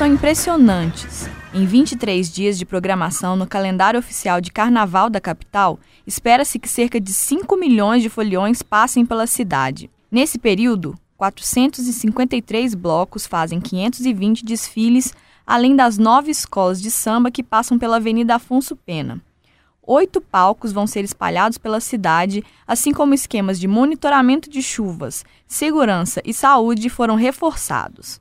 são impressionantes. Em 23 dias de programação no calendário oficial de Carnaval da capital, espera-se que cerca de 5 milhões de foliões passem pela cidade. Nesse período, 453 blocos fazem 520 desfiles, além das nove escolas de samba que passam pela Avenida Afonso Pena. Oito palcos vão ser espalhados pela cidade, assim como esquemas de monitoramento de chuvas, segurança e saúde foram reforçados.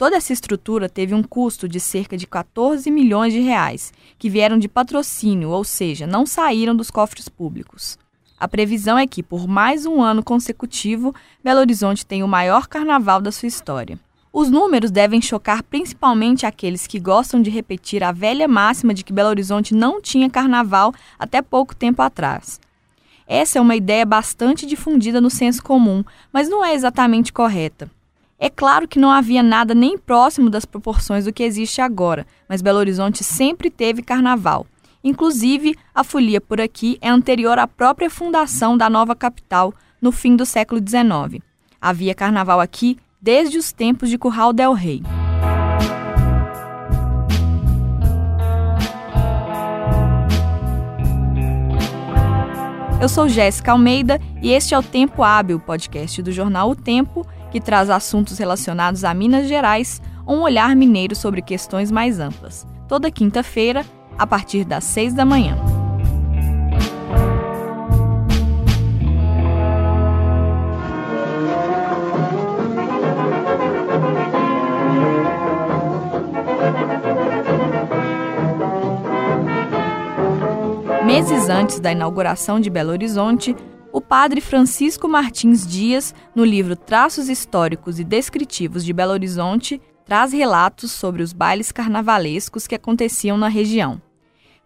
Toda essa estrutura teve um custo de cerca de 14 milhões de reais, que vieram de patrocínio, ou seja, não saíram dos cofres públicos. A previsão é que, por mais um ano consecutivo, Belo Horizonte tenha o maior carnaval da sua história. Os números devem chocar principalmente aqueles que gostam de repetir a velha máxima de que Belo Horizonte não tinha carnaval até pouco tempo atrás. Essa é uma ideia bastante difundida no senso comum, mas não é exatamente correta. É claro que não havia nada nem próximo das proporções do que existe agora, mas Belo Horizonte sempre teve carnaval. Inclusive, a folia por aqui é anterior à própria fundação da nova capital, no fim do século XIX. Havia carnaval aqui desde os tempos de Curral del Rei. Eu sou Jéssica Almeida e este é o Tempo Hábil, podcast do jornal O Tempo que traz assuntos relacionados a Minas Gerais, um olhar mineiro sobre questões mais amplas. Toda quinta-feira, a partir das seis da manhã. Meses antes da inauguração de Belo Horizonte, o padre Francisco Martins Dias, no livro Traços Históricos e Descritivos de Belo Horizonte, traz relatos sobre os bailes carnavalescos que aconteciam na região.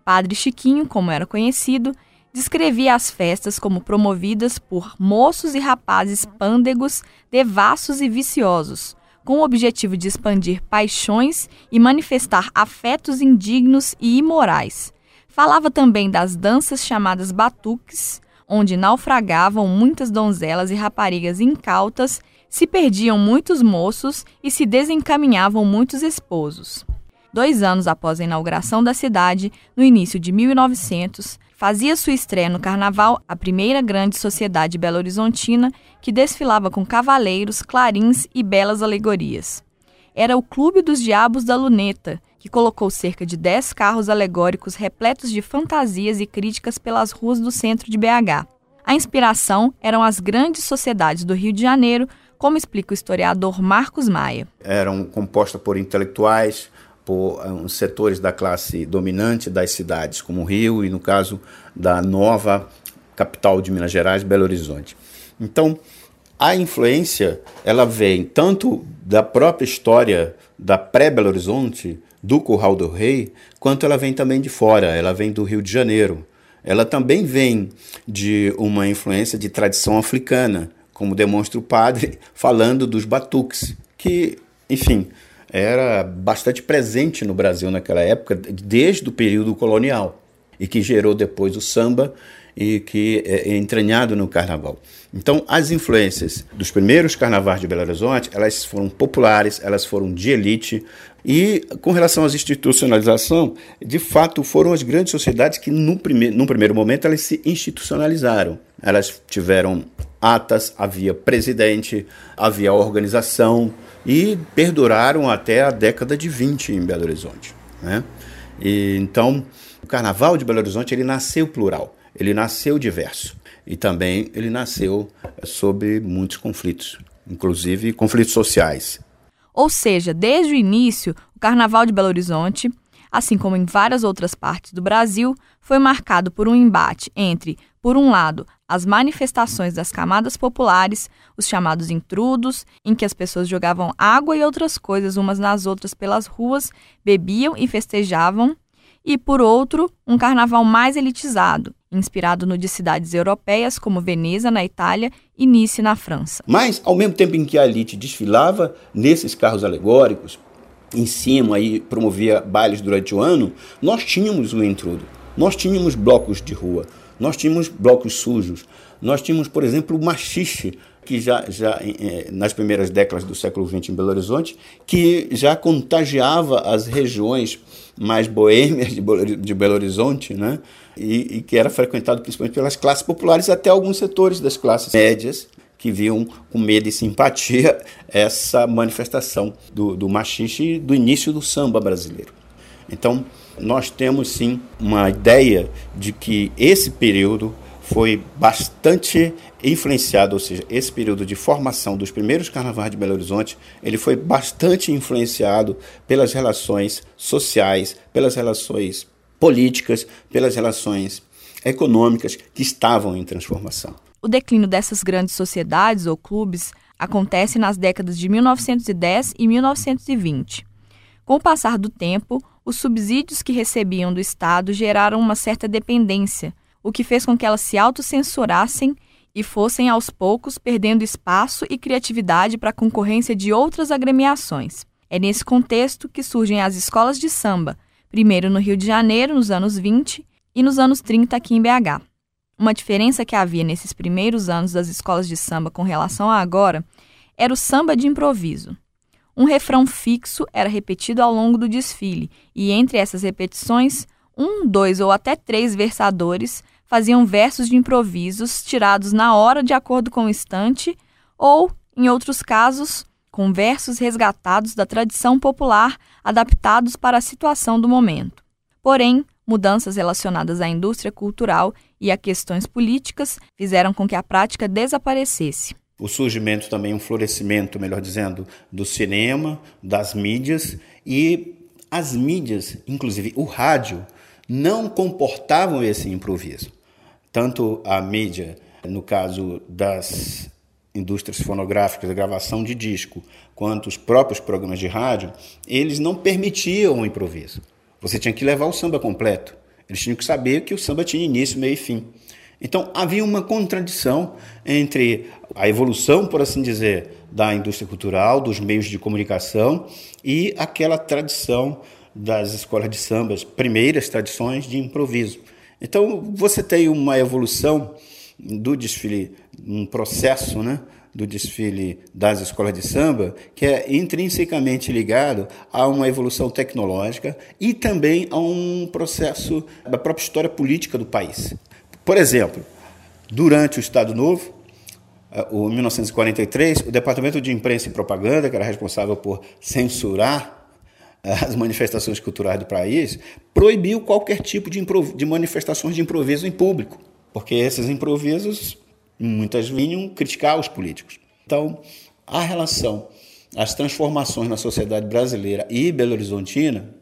Padre Chiquinho, como era conhecido, descrevia as festas como promovidas por moços e rapazes pândegos, devassos e viciosos, com o objetivo de expandir paixões e manifestar afetos indignos e imorais. Falava também das danças chamadas batuques, onde naufragavam muitas donzelas e raparigas incautas, se perdiam muitos moços e se desencaminhavam muitos esposos. Dois anos após a inauguração da cidade, no início de 1900, fazia sua estreia no Carnaval a primeira grande sociedade belo-horizontina que desfilava com cavaleiros, clarins e belas alegorias. Era o Clube dos Diabos da Luneta, que colocou cerca de 10 carros alegóricos repletos de fantasias e críticas pelas ruas do centro de BH. A inspiração eram as grandes sociedades do Rio de Janeiro, como explica o historiador Marcos Maia. Eram compostas por intelectuais, por um, setores da classe dominante das cidades, como o Rio e, no caso, da nova capital de Minas Gerais, Belo Horizonte. Então, a influência ela vem tanto da própria história da pré-Belo Horizonte, do Curral do Rei, quanto ela vem também de fora, ela vem do Rio de Janeiro. Ela também vem de uma influência de tradição africana, como demonstra o padre falando dos batuques, que, enfim, era bastante presente no Brasil naquela época, desde o período colonial, e que gerou depois o samba e que é entranhado no carnaval. Então, as influências dos primeiros carnavais de Belo Horizonte, elas foram populares, elas foram de elite, e com relação à institucionalização, de fato foram as grandes sociedades que, no, prime no primeiro momento, elas se institucionalizaram. Elas tiveram atas, havia presidente, havia organização e perduraram até a década de 20 em Belo Horizonte. Né? E, então, o Carnaval de Belo Horizonte ele nasceu plural, ele nasceu diverso e também ele nasceu sob muitos conflitos, inclusive conflitos sociais. Ou seja, desde o início, o Carnaval de Belo Horizonte, assim como em várias outras partes do Brasil, foi marcado por um embate entre, por um lado, as manifestações das camadas populares, os chamados intrudos, em que as pessoas jogavam água e outras coisas umas nas outras pelas ruas, bebiam e festejavam, e, por outro, um carnaval mais elitizado, inspirado no de cidades europeias como Veneza, na Itália, e Nice, na França. Mas, ao mesmo tempo em que a elite desfilava nesses carros alegóricos, em cima e promovia bailes durante o ano, nós tínhamos o intrudo, nós tínhamos blocos de rua, nós tínhamos blocos sujos, nós tínhamos, por exemplo, o machixe que já, já nas primeiras décadas do século XX em Belo Horizonte, que já contagiava as regiões mais boêmias de Belo Horizonte, né? E, e, que era frequentado principalmente pelas classes populares, até alguns setores das classes médias, que viam com medo e simpatia essa manifestação do, do machixe do início do samba brasileiro. Então, nós temos sim uma ideia de que esse período foi bastante influenciado, ou seja, esse período de formação dos primeiros carnavais de Belo Horizonte, ele foi bastante influenciado pelas relações sociais, pelas relações políticas, pelas relações econômicas que estavam em transformação. O declínio dessas grandes sociedades ou clubes acontece nas décadas de 1910 e 1920. Com o passar do tempo, os subsídios que recebiam do Estado geraram uma certa dependência, o que fez com que elas se autocensurassem e fossem aos poucos perdendo espaço e criatividade para a concorrência de outras agremiações. É nesse contexto que surgem as escolas de samba, primeiro no Rio de Janeiro, nos anos 20, e nos anos 30 aqui em BH. Uma diferença que havia nesses primeiros anos das escolas de samba com relação a agora era o samba de improviso. Um refrão fixo era repetido ao longo do desfile, e entre essas repetições, um, dois ou até três versadores faziam versos de improvisos tirados na hora de acordo com o instante, ou, em outros casos, com versos resgatados da tradição popular adaptados para a situação do momento. Porém, mudanças relacionadas à indústria cultural e a questões políticas fizeram com que a prática desaparecesse o surgimento também, um florescimento, melhor dizendo, do cinema, das mídias e as mídias, inclusive o rádio, não comportavam esse improviso. Tanto a mídia, no caso das indústrias fonográficas, a gravação de disco, quanto os próprios programas de rádio, eles não permitiam o improviso. Você tinha que levar o samba completo. Eles tinham que saber que o samba tinha início, meio e fim. Então havia uma contradição entre a evolução, por assim dizer, da indústria cultural, dos meios de comunicação e aquela tradição das escolas de sambas, primeiras tradições de improviso. Então você tem uma evolução do desfile, um processo, né, do desfile das escolas de samba, que é intrinsecamente ligado a uma evolução tecnológica e também a um processo da própria história política do país. Por exemplo, durante o Estado Novo, eh, o 1943, o Departamento de Imprensa e Propaganda, que era responsável por censurar as manifestações culturais do país, proibiu qualquer tipo de, de manifestações de improviso em público, porque esses improvisos muitas vinham criticar os políticos. Então, a relação, as transformações na sociedade brasileira e belo-horizontina,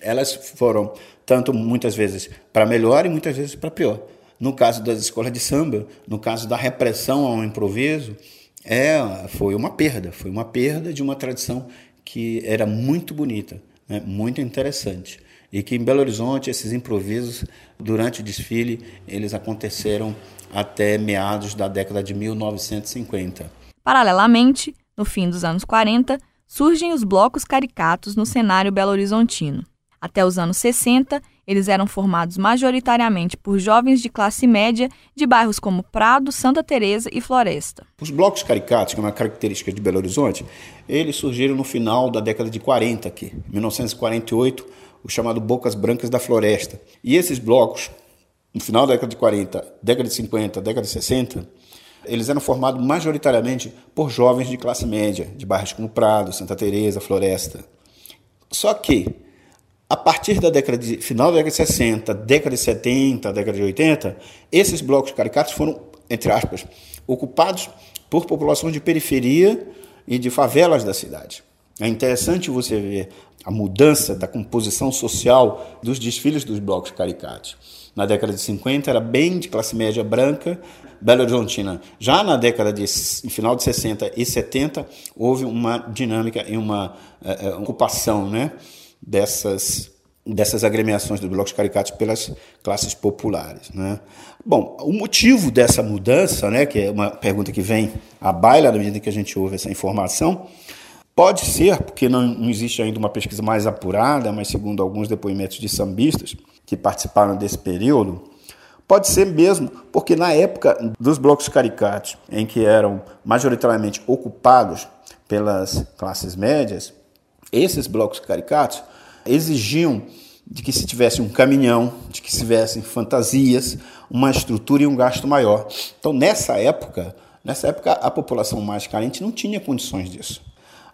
elas foram tanto muitas vezes para melhor e muitas vezes para pior no caso das escolas de samba, no caso da repressão ao improviso, é, foi uma perda, foi uma perda de uma tradição que era muito bonita, né, muito interessante. E que em Belo Horizonte esses improvisos durante o desfile, eles aconteceram até meados da década de 1950. Paralelamente, no fim dos anos 40, surgem os blocos caricatos no cenário belo-horizontino. Até os anos 60, eles eram formados majoritariamente por jovens de classe média de bairros como Prado, Santa Teresa e Floresta. Os blocos caricatos, que é uma característica de Belo Horizonte, eles surgiram no final da década de 40 aqui, 1948, o chamado Bocas Brancas da Floresta. E esses blocos, no final da década de 40, década de 50, década de 60, eles eram formados majoritariamente por jovens de classe média, de bairros como Prado, Santa Teresa, Floresta. Só que a partir da década de final da década de 60, década de 70, década de 80, esses blocos caricatos foram, entre aspas, ocupados por populações de periferia e de favelas da cidade. É interessante você ver a mudança da composição social dos desfiles dos blocos caricatos. Na década de 50 era bem de classe média branca, Belo Horizontina. Já na década de final de 60 e 70 houve uma dinâmica e uma uh, ocupação, né? dessas, dessas agremiações dos blocos caricatos pelas classes populares. Né? Bom, o motivo dessa mudança, né, que é uma pergunta que vem à baila na medida que a gente ouve essa informação, pode ser, porque não, não existe ainda uma pesquisa mais apurada, mas segundo alguns depoimentos de sambistas que participaram desse período, Pode ser mesmo, porque na época dos blocos caricatos, em que eram majoritariamente ocupados pelas classes médias, esses blocos caricatos exigiam de que se tivesse um caminhão, de que se tivessem fantasias, uma estrutura e um gasto maior. Então, nessa época, nessa época a população mais carente não tinha condições disso.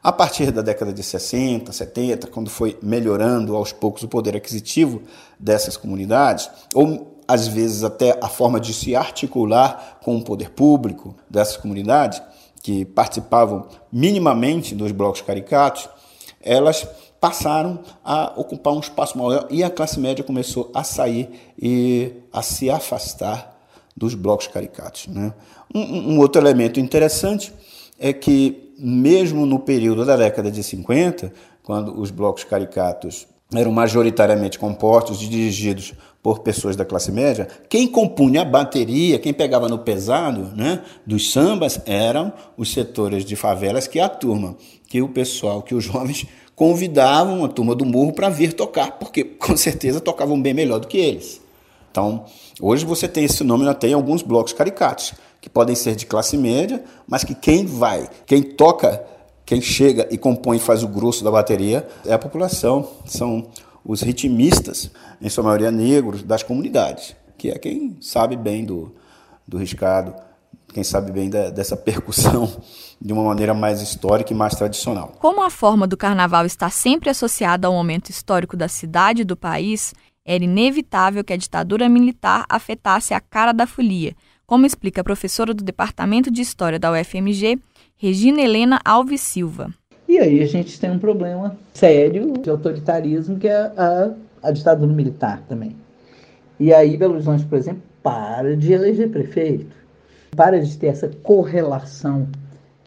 A partir da década de 60, 70, quando foi melhorando aos poucos o poder aquisitivo dessas comunidades, ou às vezes até a forma de se articular com o poder público dessas comunidades, que participavam minimamente dos blocos caricatos, elas passaram a ocupar um espaço maior e a classe média começou a sair e a se afastar dos blocos caricatos. Né? Um, um, outro elemento interessante é que, mesmo no período da década de 50, quando os blocos caricatos eram majoritariamente compostos e dirigidos por pessoas da classe média, quem compunha a bateria, quem pegava no pesado né, dos sambas eram os setores de favelas que a turma, que o pessoal, que os jovens convidavam a turma do morro para vir tocar, porque com certeza tocavam bem melhor do que eles. Então, hoje você tem esse nome até em alguns blocos caricatos, que podem ser de classe média, mas que quem vai, quem toca, quem chega e compõe e faz o grosso da bateria é a população, são os ritmistas, em sua maioria negros, das comunidades, que é quem sabe bem do, do riscado, quem sabe bem da, dessa percussão de uma maneira mais histórica e mais tradicional. Como a forma do carnaval está sempre associada ao momento histórico da cidade e do país, era inevitável que a ditadura militar afetasse a cara da folia, como explica a professora do Departamento de História da UFMG, Regina Helena Alves Silva. E aí a gente tem um problema sério de autoritarismo, que é a, a ditadura militar também. E aí Belo Horizonte, por exemplo, para de eleger prefeito para de ter essa correlação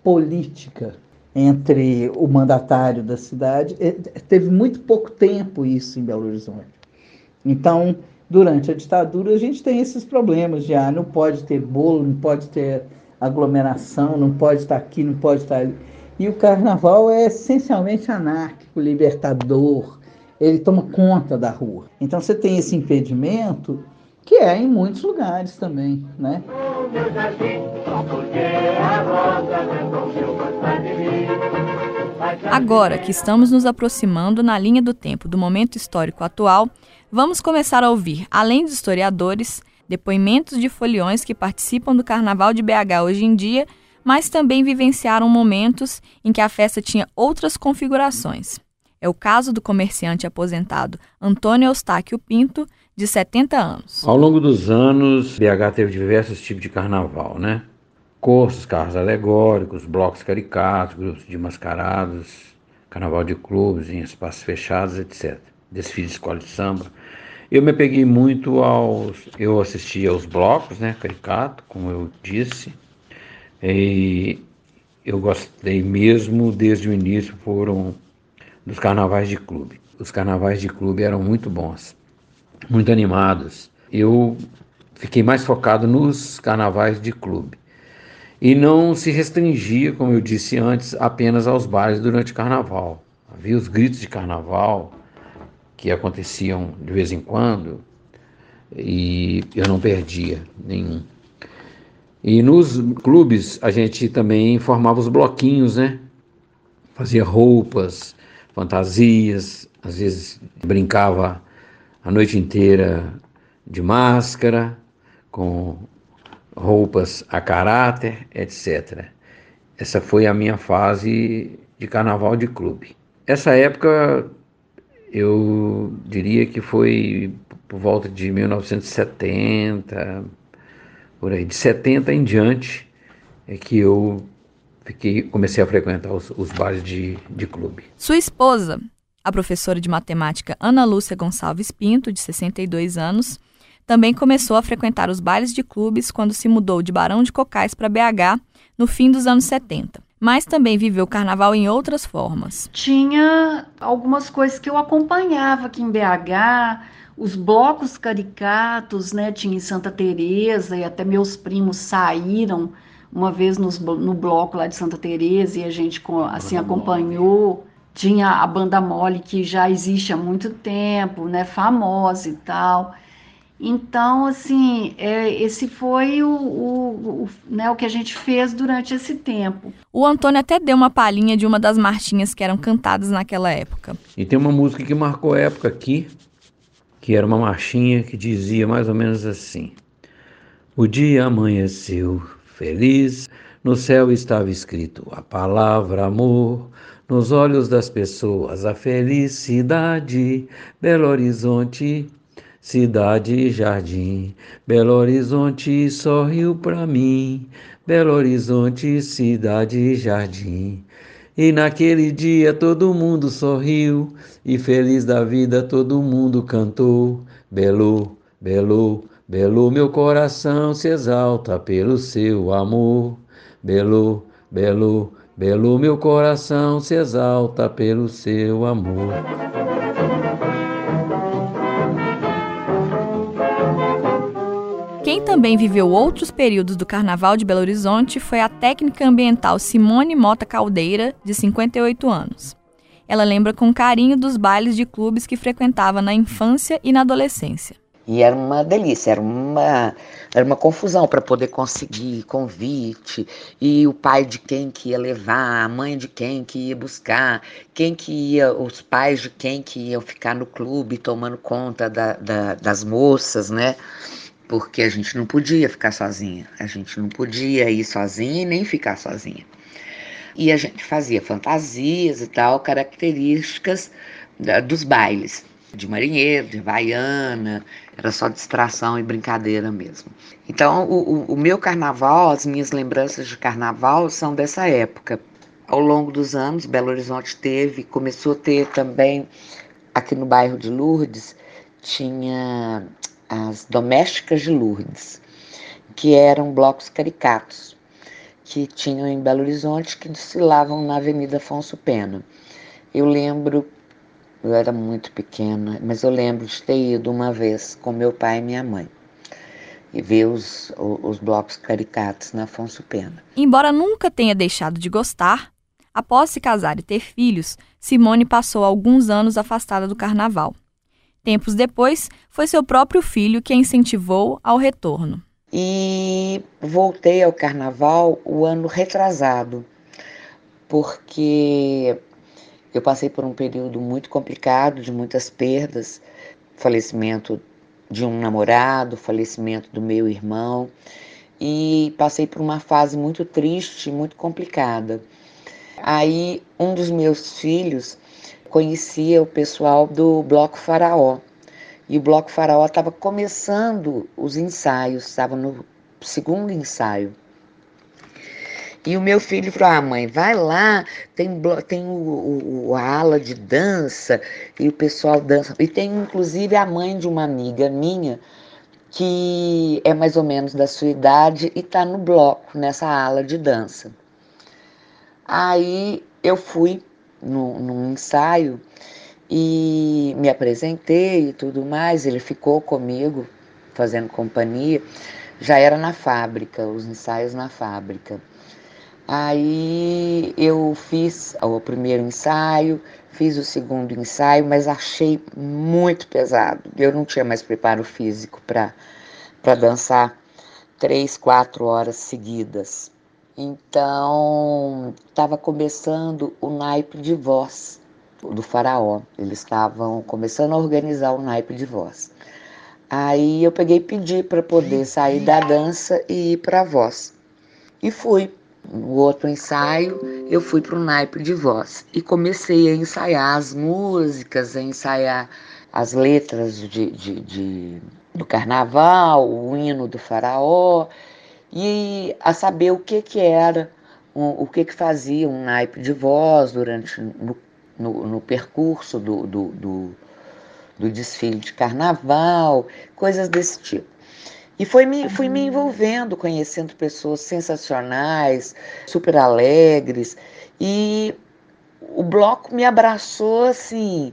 política entre o mandatário da cidade. É, teve muito pouco tempo isso em Belo Horizonte. Então, durante a ditadura, a gente tem esses problemas de ah, não pode ter bolo, não pode ter aglomeração, não pode estar aqui, não pode estar ali. E o carnaval é essencialmente anárquico, libertador, ele toma conta da rua. Então você tem esse impedimento que é em muitos lugares também, né? Agora que estamos nos aproximando na linha do tempo do momento histórico atual, vamos começar a ouvir, além dos historiadores, depoimentos de foliões que participam do Carnaval de BH hoje em dia, mas também vivenciaram momentos em que a festa tinha outras configurações. É o caso do comerciante aposentado Antônio Eustáquio Pinto, de 70 anos. Ao longo dos anos, BH teve diversos tipos de carnaval, né? Cursos, carros alegóricos, blocos caricatos, grupos de mascarados, carnaval de clubes em espaços fechados, etc. Desfiles de escola de samba. Eu me peguei muito aos. Eu assisti aos blocos, né? Caricato, como eu disse. E eu gostei mesmo desde o início, foram dos carnavais de clube. Os carnavais de clube eram muito bons muito animados. Eu fiquei mais focado nos carnavais de clube. E não se restringia, como eu disse antes, apenas aos bares durante o carnaval. Havia os gritos de carnaval que aconteciam de vez em quando e eu não perdia nenhum. E nos clubes a gente também formava os bloquinhos, né? Fazia roupas, fantasias, às vezes brincava a noite inteira de máscara, com roupas a caráter, etc. Essa foi a minha fase de carnaval de clube. Essa época eu diria que foi por volta de 1970, por aí, de 70 em diante, é que eu fiquei, comecei a frequentar os, os bares de, de clube. Sua esposa a professora de matemática Ana Lúcia Gonçalves Pinto, de 62 anos, também começou a frequentar os bailes de clubes quando se mudou de Barão de Cocais para BH no fim dos anos 70. Mas também viveu o carnaval em outras formas. Tinha algumas coisas que eu acompanhava aqui em BH, os blocos caricatos, né? Tinha em Santa Teresa e até meus primos saíram uma vez nos, no bloco lá de Santa Teresa e a gente assim acompanhou. Tinha a banda mole que já existe há muito tempo, né, famosa e tal. Então, assim, é, esse foi o, o, o, né, o que a gente fez durante esse tempo. O Antônio até deu uma palhinha de uma das marchinhas que eram cantadas naquela época. E tem uma música que marcou época aqui, que era uma marchinha que dizia mais ou menos assim: O dia amanheceu feliz, no céu estava escrito a palavra amor. Nos olhos das pessoas a felicidade, Belo Horizonte cidade e jardim. Belo Horizonte sorriu para mim, Belo Horizonte, cidade e jardim. E naquele dia todo mundo sorriu, e feliz da vida todo mundo cantou. Belo, belo, belo, meu coração se exalta pelo seu amor. Belo, belo, belo, meu coração se exalta pelo seu amor. Também viveu outros períodos do Carnaval de Belo Horizonte foi a técnica ambiental Simone Mota Caldeira, de 58 anos. Ela lembra com carinho dos bailes de clubes que frequentava na infância e na adolescência. E era uma delícia, era uma, era uma confusão para poder conseguir convite, e o pai de quem que ia levar, a mãe de quem que ia buscar, quem que ia, os pais de quem que iam ficar no clube tomando conta da, da, das moças, né? Porque a gente não podia ficar sozinha, a gente não podia ir sozinha e nem ficar sozinha. E a gente fazia fantasias e tal, características da, dos bailes, de marinheiro, de vaiana, era só distração e brincadeira mesmo. Então, o, o, o meu carnaval, as minhas lembranças de carnaval são dessa época. Ao longo dos anos, Belo Horizonte teve, começou a ter também, aqui no bairro de Lourdes, tinha as domésticas de Lourdes, que eram blocos caricatos, que tinham em Belo Horizonte, que desfilavam na Avenida Afonso Pena. Eu lembro, eu era muito pequena, mas eu lembro de ter ido uma vez com meu pai e minha mãe e ver os, os blocos caricatos na Afonso Pena. Embora nunca tenha deixado de gostar, após se casar e ter filhos, Simone passou alguns anos afastada do carnaval. Tempos depois, foi seu próprio filho que a incentivou ao retorno. E voltei ao carnaval o ano retrasado, porque eu passei por um período muito complicado, de muitas perdas, falecimento de um namorado, falecimento do meu irmão, e passei por uma fase muito triste, muito complicada. Aí um dos meus filhos conhecia o pessoal do Bloco Faraó. E o Bloco Faraó estava começando os ensaios, estava no segundo ensaio. E o meu filho falou: Ah, mãe, vai lá, tem, tem o, o, a ala de dança, e o pessoal dança. E tem inclusive a mãe de uma amiga minha, que é mais ou menos da sua idade e está no bloco, nessa ala de dança. Aí eu fui no, num ensaio e me apresentei e tudo mais. Ele ficou comigo, fazendo companhia. Já era na fábrica, os ensaios na fábrica. Aí eu fiz o primeiro ensaio, fiz o segundo ensaio, mas achei muito pesado. Eu não tinha mais preparo físico para dançar três, quatro horas seguidas. Então, estava começando o naipe de voz do faraó. Eles estavam começando a organizar o naipe de voz. Aí eu peguei e pedi para poder sair da dança e ir para a voz. E fui. No outro ensaio, eu fui para o naipe de voz e comecei a ensaiar as músicas, a ensaiar as letras de, de, de do carnaval, o hino do faraó e a saber o que, que era, o, o que, que fazia um naipe de voz durante no, no, no percurso do, do, do, do, desfile de carnaval, coisas desse tipo. E foi me, fui me envolvendo, conhecendo pessoas sensacionais, super alegres, e o bloco me abraçou assim,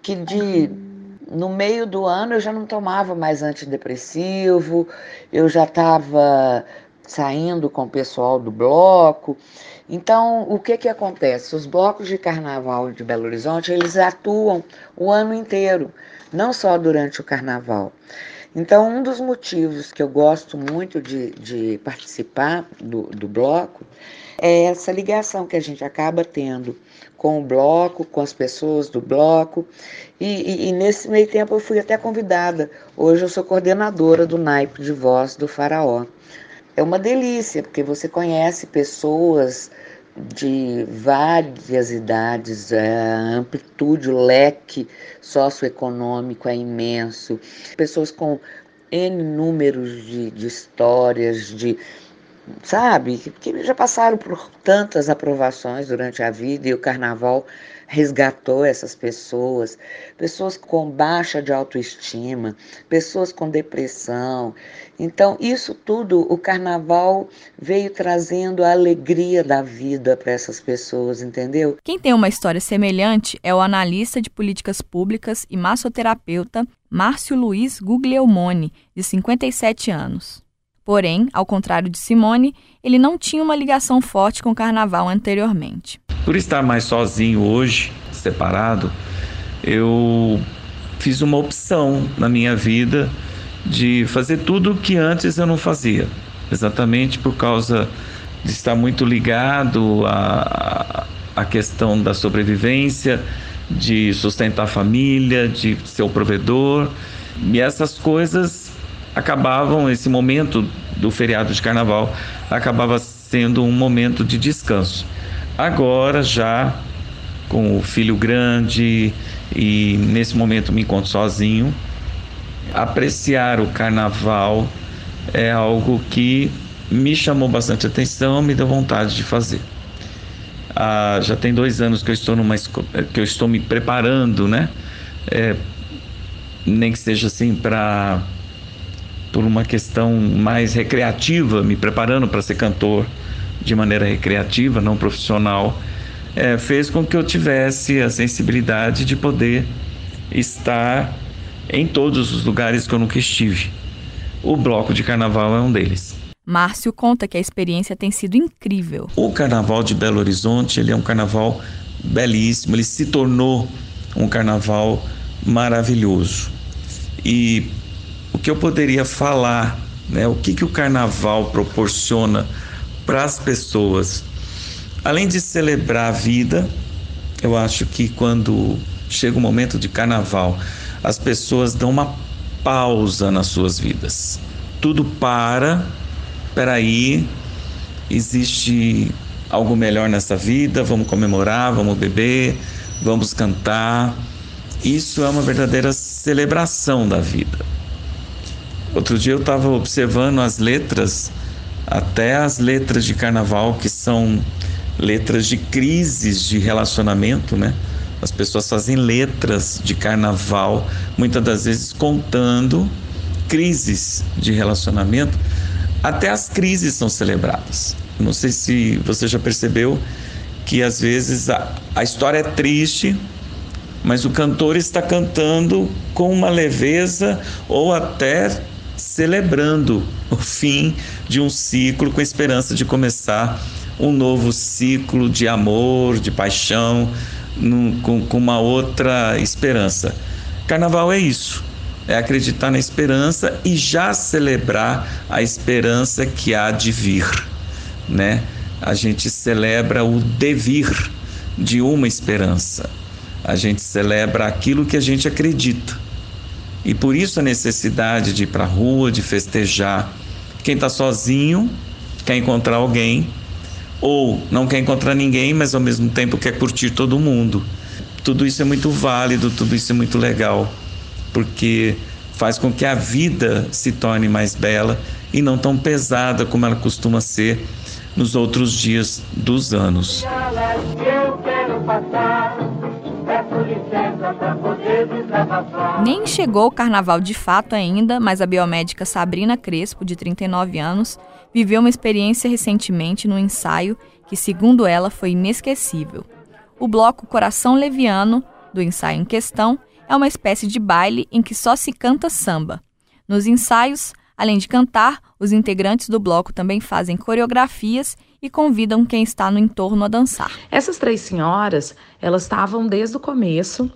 que de no meio do ano eu já não tomava mais antidepressivo, eu já estava saindo com o pessoal do bloco. Então, o que que acontece? Os blocos de carnaval de Belo Horizonte, eles atuam o ano inteiro, não só durante o carnaval. Então, um dos motivos que eu gosto muito de, de participar do, do bloco é essa ligação que a gente acaba tendo com o bloco, com as pessoas do bloco. E, e, e, nesse meio tempo eu fui até convidada. Hoje eu sou coordenadora do naipe de voz do Faraó. É uma delícia, porque você conhece pessoas de várias idades, a amplitude, o leque socioeconômico é imenso, pessoas com N números de, de histórias, de sabe, que, que já passaram por tantas aprovações durante a vida e o carnaval resgatou essas pessoas, pessoas com baixa de autoestima, pessoas com depressão. Então, isso tudo, o carnaval veio trazendo a alegria da vida para essas pessoas, entendeu? Quem tem uma história semelhante é o analista de políticas públicas e massoterapeuta Márcio Luiz Guglielmone, de 57 anos. Porém, ao contrário de Simone, ele não tinha uma ligação forte com o carnaval anteriormente. Por estar mais sozinho hoje, separado, eu fiz uma opção na minha vida de fazer tudo o que antes eu não fazia, exatamente por causa de estar muito ligado à, à questão da sobrevivência, de sustentar a família, de ser o provedor. E essas coisas acabavam, esse momento do feriado de carnaval, acabava sendo um momento de descanso. Agora, já com o filho grande e nesse momento me encontro sozinho, apreciar o carnaval é algo que me chamou bastante atenção, me deu vontade de fazer. Ah, já tem dois anos que eu estou numa que eu estou me preparando, né? É, nem que seja assim para por uma questão mais recreativa, me preparando para ser cantor de maneira recreativa, não profissional, é, fez com que eu tivesse a sensibilidade de poder estar em todos os lugares que eu nunca estive. O bloco de carnaval é um deles. Márcio conta que a experiência tem sido incrível. O carnaval de Belo Horizonte ele é um carnaval belíssimo, ele se tornou um carnaval maravilhoso. E o que eu poderia falar, né, o que, que o carnaval proporciona para as pessoas. Além de celebrar a vida, eu acho que quando chega o momento de carnaval, as pessoas dão uma pausa nas suas vidas. Tudo para, peraí, existe algo melhor nessa vida, vamos comemorar, vamos beber, vamos cantar. Isso é uma verdadeira celebração da vida. Outro dia eu estava observando as letras, até as letras de carnaval, que são letras de crises de relacionamento, né? As pessoas fazem letras de carnaval, muitas das vezes contando crises de relacionamento. Até as crises são celebradas. Não sei se você já percebeu que às vezes a, a história é triste, mas o cantor está cantando com uma leveza ou até celebrando o fim de um ciclo com a esperança de começar um novo ciclo de amor, de paixão, num, com, com uma outra esperança. Carnaval é isso, é acreditar na esperança e já celebrar a esperança que há de vir, né? A gente celebra o devir de uma esperança. A gente celebra aquilo que a gente acredita. E por isso a necessidade de ir para a rua, de festejar. Quem está sozinho quer encontrar alguém, ou não quer encontrar ninguém, mas ao mesmo tempo quer curtir todo mundo. Tudo isso é muito válido, tudo isso é muito legal, porque faz com que a vida se torne mais bela e não tão pesada como ela costuma ser nos outros dias dos anos. Eu quero passar nem chegou o carnaval de fato ainda, mas a biomédica Sabrina Crespo, de 39 anos, viveu uma experiência recentemente no ensaio que, segundo ela, foi inesquecível. O bloco Coração Leviano, do ensaio em questão, é uma espécie de baile em que só se canta samba. Nos ensaios, além de cantar, os integrantes do bloco também fazem coreografias e convidam quem está no entorno a dançar. Essas três senhoras, elas estavam desde o começo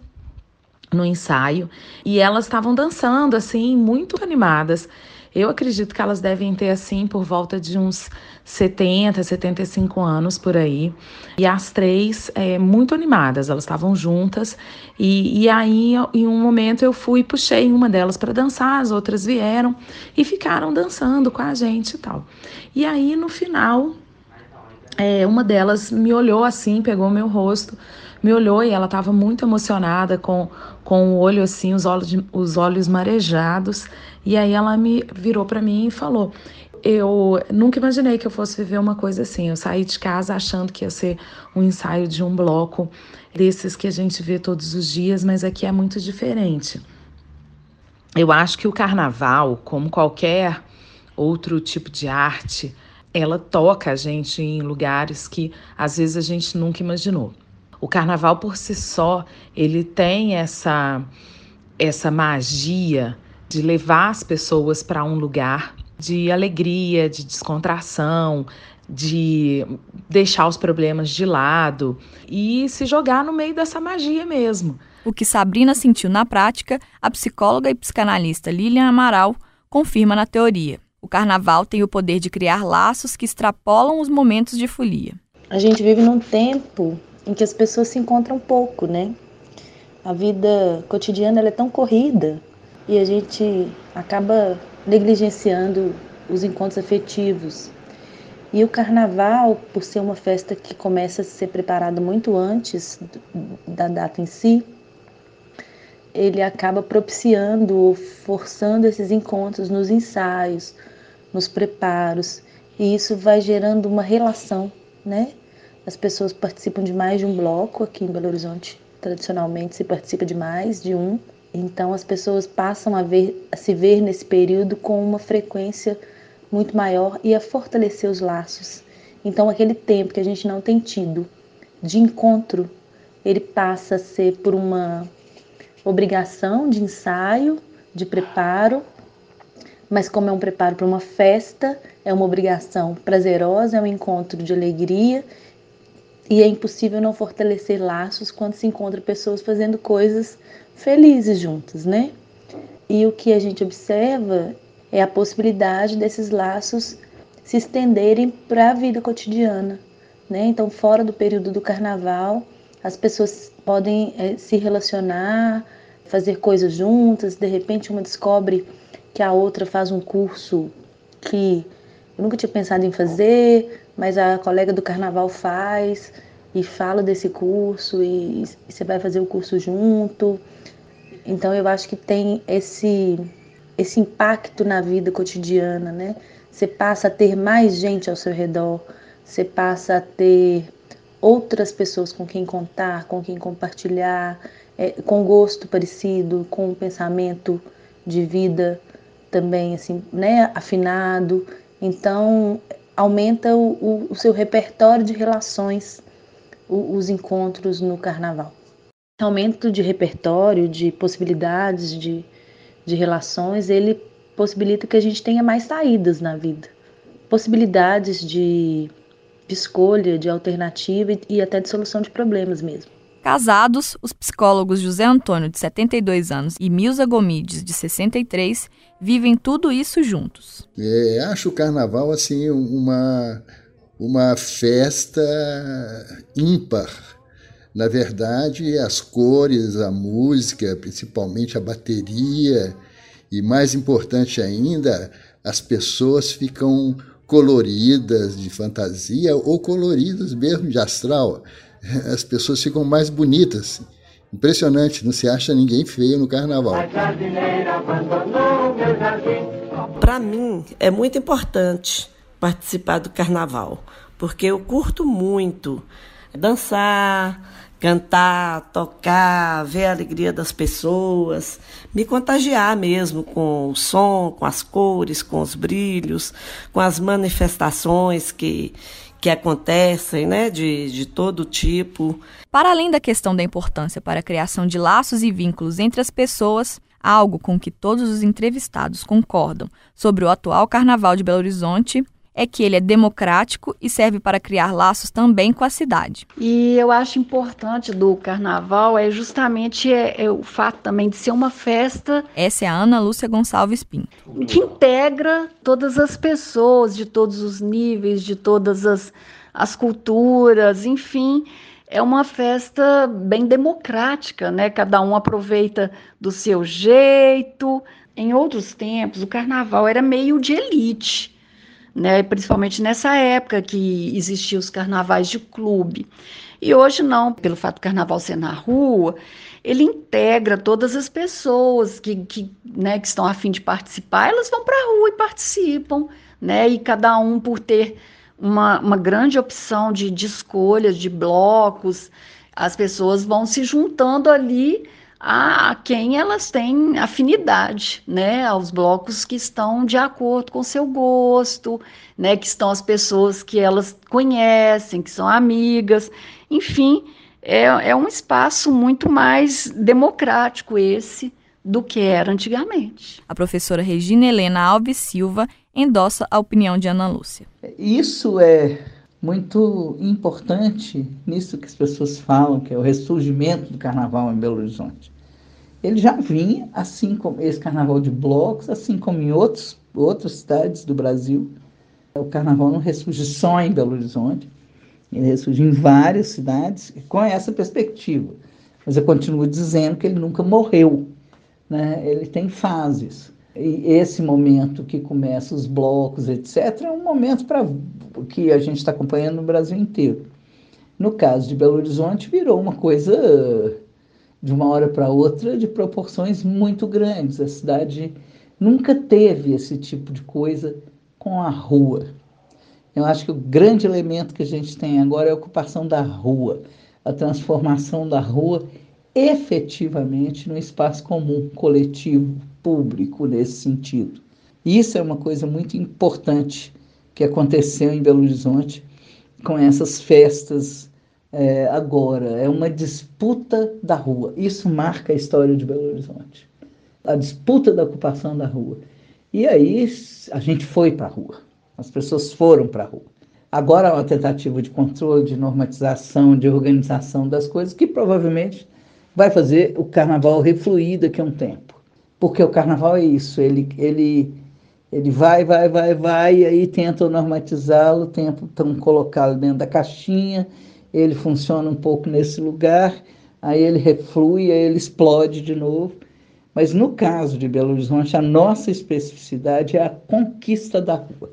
no ensaio e elas estavam dançando assim, muito animadas. Eu acredito que elas devem ter assim por volta de uns 70, 75 anos por aí. E as três é, muito animadas, elas estavam juntas. E, e aí, em um momento, eu fui e puxei uma delas para dançar, as outras vieram e ficaram dançando com a gente e tal. E aí, no final, é, uma delas me olhou assim, pegou meu rosto me olhou e ela estava muito emocionada, com, com o olho assim, os olhos, os olhos marejados. E aí ela me virou para mim e falou: Eu nunca imaginei que eu fosse viver uma coisa assim. Eu saí de casa achando que ia ser um ensaio de um bloco desses que a gente vê todos os dias, mas aqui é muito diferente. Eu acho que o carnaval, como qualquer outro tipo de arte, ela toca a gente em lugares que às vezes a gente nunca imaginou. O carnaval por si só, ele tem essa essa magia de levar as pessoas para um lugar de alegria, de descontração, de deixar os problemas de lado e se jogar no meio dessa magia mesmo. O que Sabrina sentiu na prática, a psicóloga e psicanalista Lilian Amaral confirma na teoria. O carnaval tem o poder de criar laços que extrapolam os momentos de folia. A gente vive num tempo em que as pessoas se encontram pouco, né? A vida cotidiana é tão corrida e a gente acaba negligenciando os encontros afetivos. E o carnaval, por ser uma festa que começa a ser preparada muito antes da data em si, ele acaba propiciando ou forçando esses encontros nos ensaios, nos preparos, e isso vai gerando uma relação, né? As pessoas participam de mais de um bloco aqui em Belo Horizonte. Tradicionalmente se participa de mais de um. Então as pessoas passam a, ver, a se ver nesse período com uma frequência muito maior e a fortalecer os laços. Então aquele tempo que a gente não tem tido de encontro, ele passa a ser por uma obrigação de ensaio, de preparo, mas como é um preparo para uma festa, é uma obrigação prazerosa, é um encontro de alegria e é impossível não fortalecer laços quando se encontra pessoas fazendo coisas felizes juntas, né? E o que a gente observa é a possibilidade desses laços se estenderem para a vida cotidiana, né? Então, fora do período do carnaval, as pessoas podem é, se relacionar, fazer coisas juntas, de repente uma descobre que a outra faz um curso que eu nunca tinha pensado em fazer, mas a colega do carnaval faz e fala desse curso e, e você vai fazer o curso junto. Então eu acho que tem esse esse impacto na vida cotidiana, né? Você passa a ter mais gente ao seu redor, você passa a ter outras pessoas com quem contar, com quem compartilhar, é, com gosto parecido, com um pensamento de vida também assim, né, afinado. Então aumenta o, o, seu repertório de relações, o, os encontros no carnaval. Aumento de repertório, de possibilidades de, de relações, ele possibilita que a gente tenha mais saídas na vida, possibilidades de, de escolha, de alternativa e, e até de solução de problemas mesmo. Casados, os psicólogos José Antônio, de 72 anos, e Milza Gomides, de 63, vivem tudo isso juntos. É, acho o carnaval assim uma, uma festa ímpar. Na verdade, as cores, a música, principalmente a bateria, e mais importante ainda, as pessoas ficam coloridas de fantasia ou coloridas mesmo de astral as pessoas ficam mais bonitas. Impressionante, não se acha ninguém feio no carnaval. Para mim é muito importante participar do carnaval, porque eu curto muito dançar, cantar, tocar, ver a alegria das pessoas, me contagiar mesmo com o som, com as cores, com os brilhos, com as manifestações que que acontecem, né, de, de todo tipo. Para além da questão da importância para a criação de laços e vínculos entre as pessoas, algo com que todos os entrevistados concordam sobre o atual Carnaval de Belo Horizonte é que ele é democrático e serve para criar laços também com a cidade. E eu acho importante do carnaval é justamente é, é o fato também de ser uma festa. Essa é a Ana Lúcia Gonçalves Pinto. Que integra todas as pessoas de todos os níveis, de todas as, as culturas, enfim é uma festa bem democrática, né? Cada um aproveita do seu jeito. Em outros tempos, o carnaval era meio de elite né? principalmente nessa época que existiam os carnavais de clube. E hoje não, pelo fato do carnaval ser na rua, ele integra todas as pessoas que, que, né, que estão a fim de participar, elas vão para a rua e participam, né? E cada um por ter uma, uma grande opção de, de escolhas, de blocos, as pessoas vão se juntando ali a quem elas têm afinidade, né, aos blocos que estão de acordo com seu gosto, né, que estão as pessoas que elas conhecem, que são amigas, enfim, é, é um espaço muito mais democrático esse do que era antigamente. A professora Regina Helena Alves Silva endossa a opinião de Ana Lúcia. Isso é muito importante nisso que as pessoas falam, que é o ressurgimento do carnaval em Belo Horizonte. Ele já vinha, assim como esse carnaval de blocos, assim como em outros, outras cidades do Brasil. O carnaval não ressurge só em Belo Horizonte, ele ressurge em várias cidades com essa perspectiva. Mas eu continuo dizendo que ele nunca morreu, né? ele tem fases. E esse momento que começa os blocos, etc., é um momento para que a gente está acompanhando no Brasil inteiro. No caso de Belo Horizonte, virou uma coisa de uma hora para outra de proporções muito grandes. A cidade nunca teve esse tipo de coisa com a rua. Eu acho que o grande elemento que a gente tem agora é a ocupação da rua, a transformação da rua efetivamente no espaço comum, coletivo, público nesse sentido. Isso é uma coisa muito importante que aconteceu em Belo Horizonte com essas festas é, agora. É uma disputa da rua. Isso marca a história de Belo Horizonte. A disputa da ocupação da rua. E aí a gente foi para a rua. As pessoas foram para a rua. Agora há uma tentativa de controle, de normatização, de organização das coisas que provavelmente vai fazer o carnaval refluir daqui a um tempo. Porque o carnaval é isso, ele, ele, ele vai, vai, vai, vai, e aí tentam normatizá-lo, tentam colocá-lo dentro da caixinha, ele funciona um pouco nesse lugar, aí ele reflui, aí ele explode de novo. Mas no caso de Belo Horizonte, a nossa especificidade é a conquista da rua,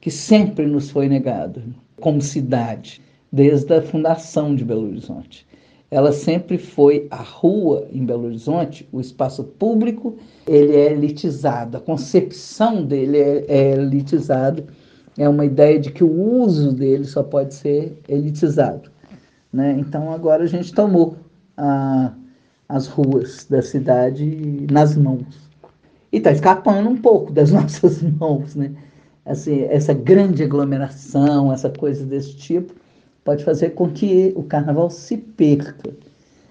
que sempre nos foi negada como cidade, desde a fundação de Belo Horizonte ela sempre foi a rua em Belo Horizonte, o espaço público, ele é elitizado, a concepção dele é, é elitizado, é uma ideia de que o uso dele só pode ser elitizado. Né? Então agora a gente tomou a, as ruas da cidade nas mãos. E está escapando um pouco das nossas mãos, né? Assim, essa grande aglomeração, essa coisa desse tipo, pode fazer com que o carnaval se perca.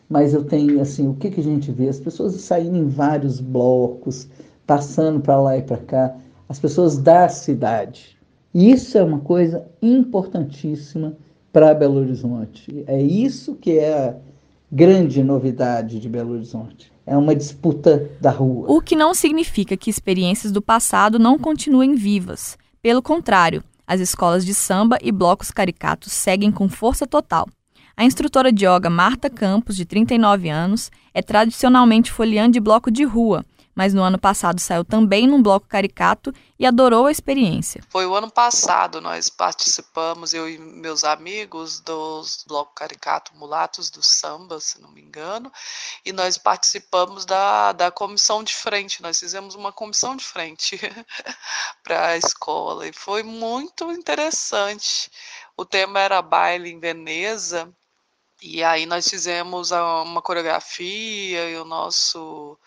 Mas eu tenho, assim, o que, que a gente vê? As pessoas saindo em vários blocos, passando para lá e para cá, as pessoas da cidade. E isso é uma coisa importantíssima para Belo Horizonte. É isso que é a grande novidade de Belo Horizonte. É uma disputa da rua. O que não significa que experiências do passado não continuem vivas. Pelo contrário, as escolas de samba e blocos caricatos seguem com força total. A instrutora de yoga Marta Campos, de 39 anos, é tradicionalmente foliante de bloco de rua, mas no ano passado saiu também num bloco caricato e adorou a experiência. Foi o ano passado, nós participamos, eu e meus amigos, dos blocos caricato Mulatos do Samba, se não me engano, e nós participamos da, da comissão de frente, nós fizemos uma comissão de frente para a escola, e foi muito interessante. O tema era baile em Veneza, e aí nós fizemos uma coreografia e o nosso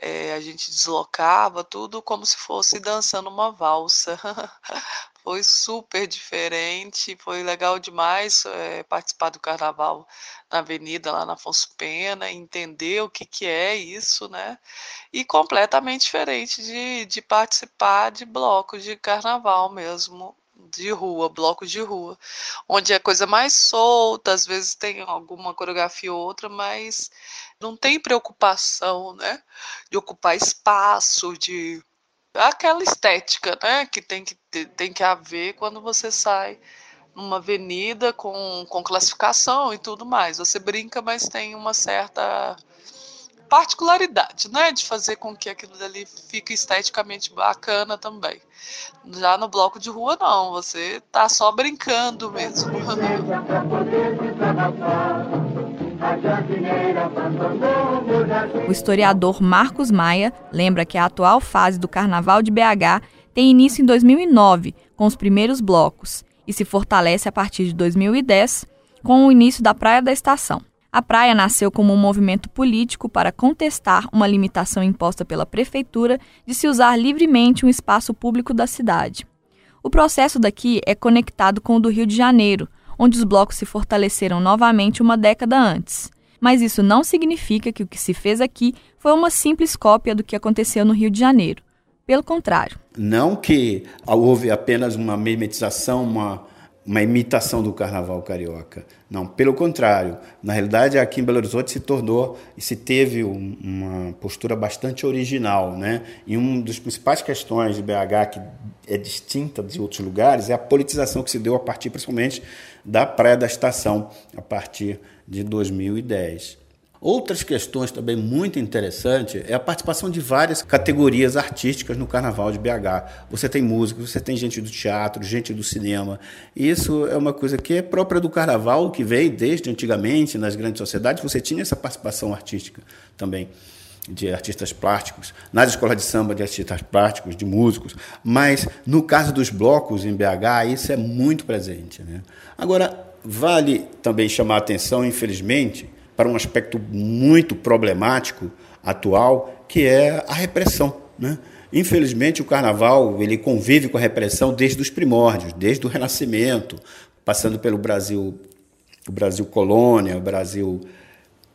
é, a gente deslocava tudo como se fosse dançando uma valsa. foi super diferente, foi legal demais é, participar do carnaval na avenida lá na Afonso Pena, entender o que, que é isso, né? E completamente diferente de, de participar de blocos de carnaval mesmo de rua, blocos de rua, onde é coisa mais solta, às vezes tem alguma coreografia ou outra, mas não tem preocupação, né, de ocupar espaço, de aquela estética, né, que tem que tem que haver quando você sai numa avenida com, com classificação e tudo mais. Você brinca, mas tem uma certa particularidade, né, de fazer com que aquilo dali fique esteticamente bacana também. Já no bloco de rua não, você tá só brincando mesmo. O historiador Marcos Maia lembra que a atual fase do Carnaval de BH tem início em 2009, com os primeiros blocos, e se fortalece a partir de 2010, com o início da Praia da Estação. A praia nasceu como um movimento político para contestar uma limitação imposta pela prefeitura de se usar livremente um espaço público da cidade. O processo daqui é conectado com o do Rio de Janeiro, onde os blocos se fortaleceram novamente uma década antes. Mas isso não significa que o que se fez aqui foi uma simples cópia do que aconteceu no Rio de Janeiro. Pelo contrário. Não que houve apenas uma mimetização, uma uma imitação do carnaval carioca. Não, pelo contrário. Na realidade, aqui em Belo Horizonte se tornou e se teve um, uma postura bastante original. Né? E uma das principais questões de BH que é distinta de outros lugares é a politização que se deu a partir, principalmente, da Praia da Estação, a partir de 2010. Outras questões também muito interessantes é a participação de várias categorias artísticas no Carnaval de BH. Você tem músicos, você tem gente do teatro, gente do cinema. Isso é uma coisa que é própria do Carnaval, que veio desde antigamente nas grandes sociedades. Você tinha essa participação artística também de artistas plásticos, nas escolas de samba de artistas plásticos, de músicos, mas no caso dos blocos em BH, isso é muito presente. Né? Agora, vale também chamar a atenção, infelizmente, para um aspecto muito problemático atual, que é a repressão. Né? Infelizmente, o carnaval ele convive com a repressão desde os primórdios, desde o Renascimento, passando pelo Brasil, o Brasil colônia, o Brasil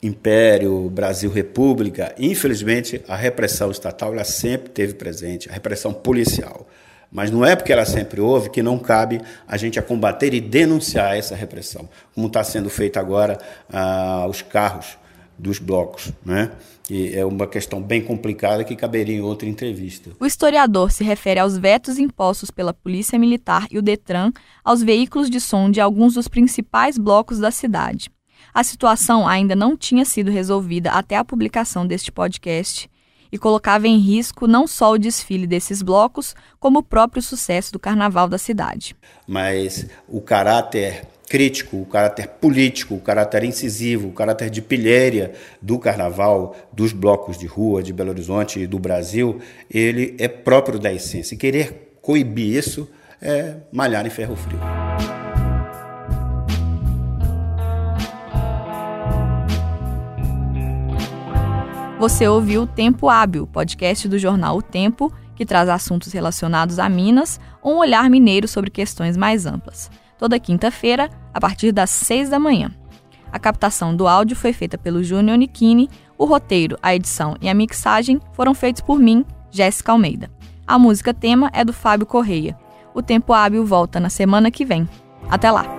império, Brasil república. Infelizmente, a repressão estatal ela sempre teve presente, a repressão policial. Mas não é porque ela sempre houve que não cabe a gente a combater e denunciar essa repressão, como está sendo feito agora ah, os carros dos blocos, né? E é uma questão bem complicada que caberia em outra entrevista. O historiador se refere aos vetos impostos pela Polícia Militar e o Detran aos veículos de som de alguns dos principais blocos da cidade. A situação ainda não tinha sido resolvida até a publicação deste podcast e colocava em risco não só o desfile desses blocos, como o próprio sucesso do carnaval da cidade. Mas o caráter crítico, o caráter político, o caráter incisivo, o caráter de pilhéria do carnaval, dos blocos de rua de Belo Horizonte e do Brasil, ele é próprio da essência. E querer coibir isso é malhar em ferro frio. Você ouviu o Tempo Hábil, podcast do jornal O Tempo, que traz assuntos relacionados a Minas um olhar mineiro sobre questões mais amplas. Toda quinta-feira, a partir das seis da manhã. A captação do áudio foi feita pelo Júnior Nikini, o roteiro, a edição e a mixagem foram feitos por mim, Jéssica Almeida. A música tema é do Fábio Correia. O Tempo Hábil volta na semana que vem. Até lá!